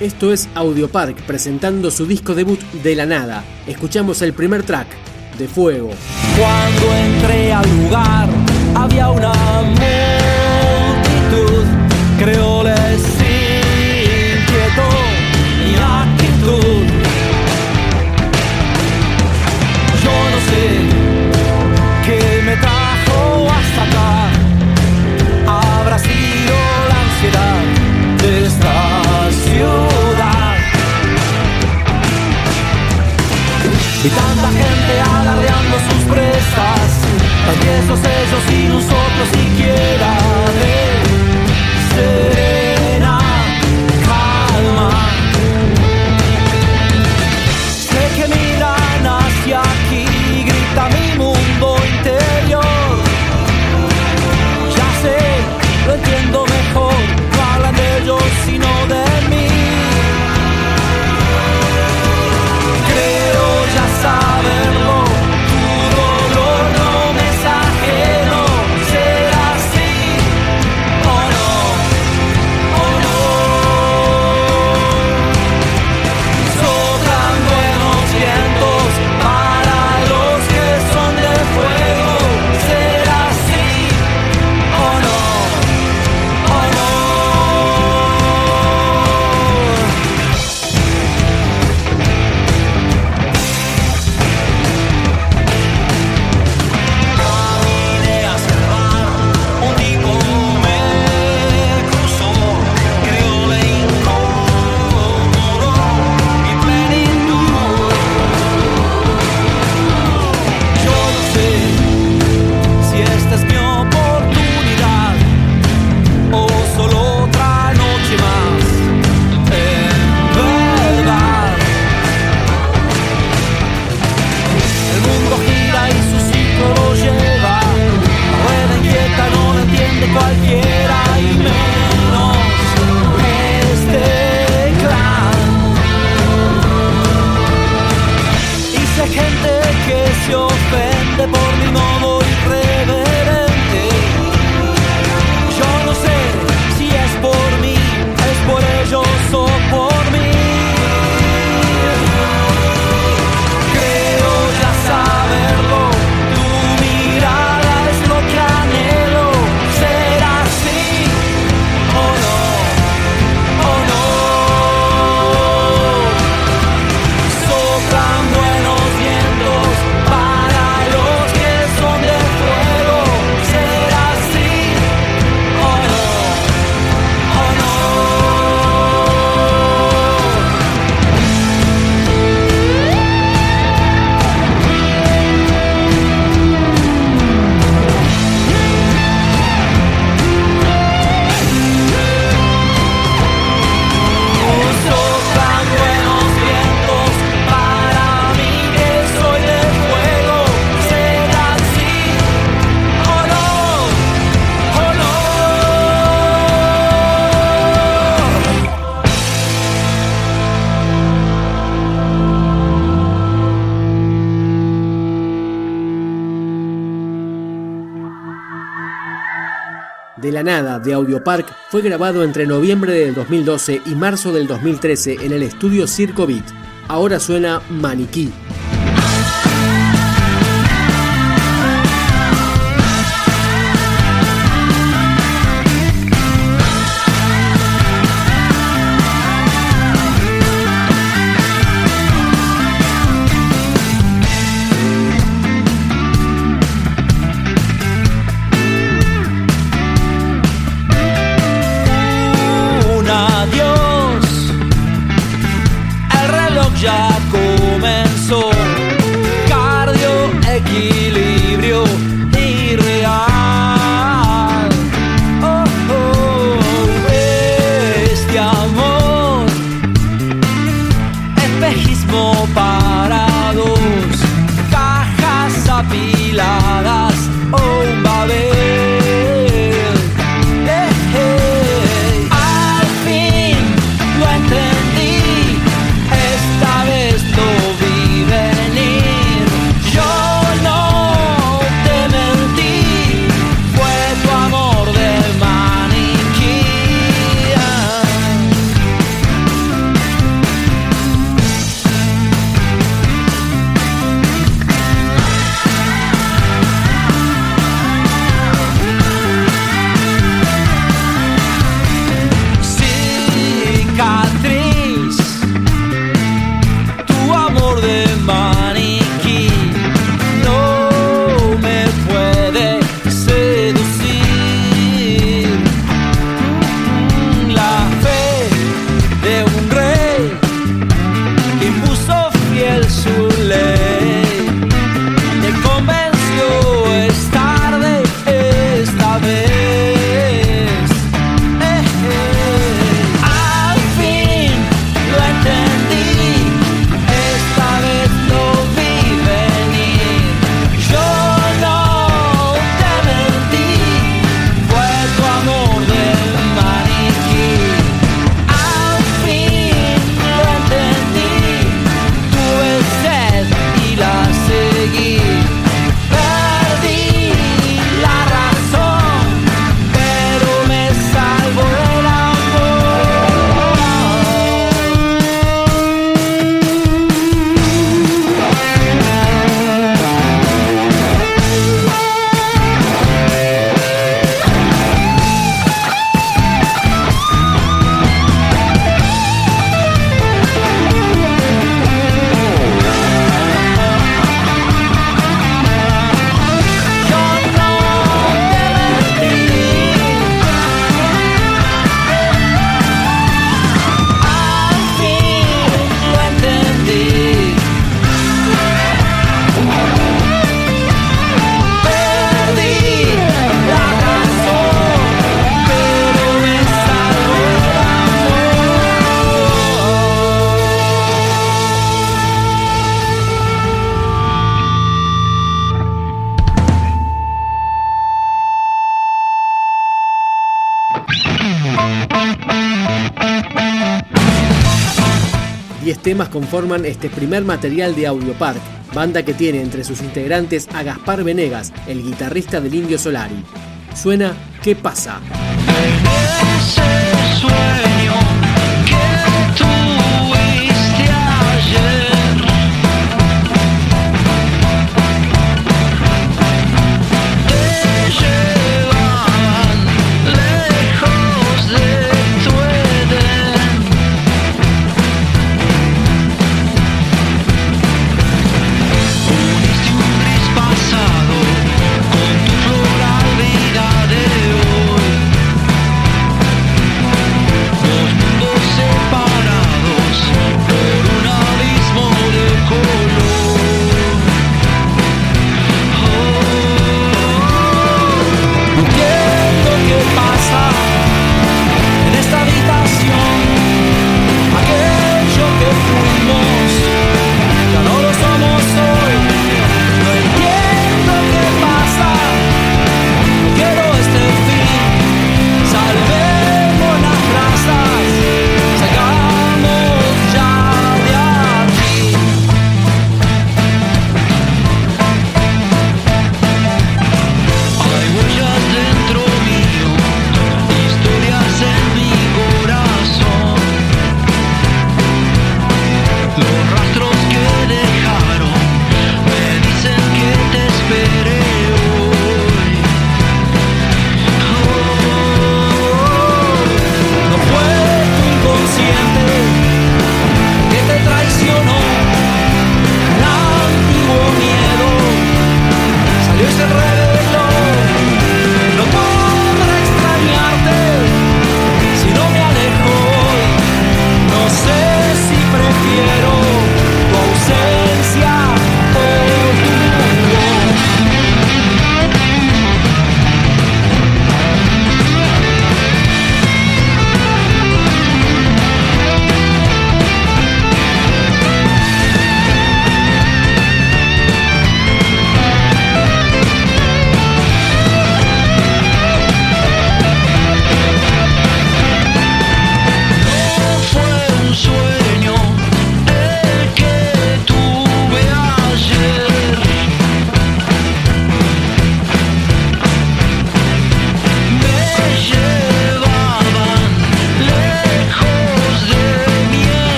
Esto es Audiopark presentando su disco debut de la nada. Escuchamos el primer track, De Fuego. Cuando entré al lugar había una multitud, creo esos ellos y nosotros siquiera. de la nada de Audiopark fue grabado entre noviembre del 2012 y marzo del 2013 en el estudio Circo Beat. Ahora suena Maniquí. separados, cajas apiladas. Temas conforman este primer material de Audiopark, banda que tiene entre sus integrantes a Gaspar Venegas, el guitarrista del Indio Solari. Suena ¿Qué pasa?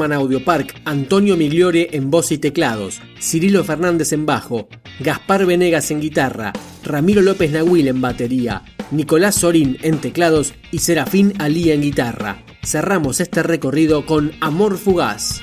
Forman Audiopark Antonio Migliore en voz y teclados, Cirilo Fernández en bajo, Gaspar Venegas en guitarra, Ramiro López Nahuil en batería, Nicolás Sorín en teclados y Serafín Alí en guitarra. Cerramos este recorrido con Amor Fugaz.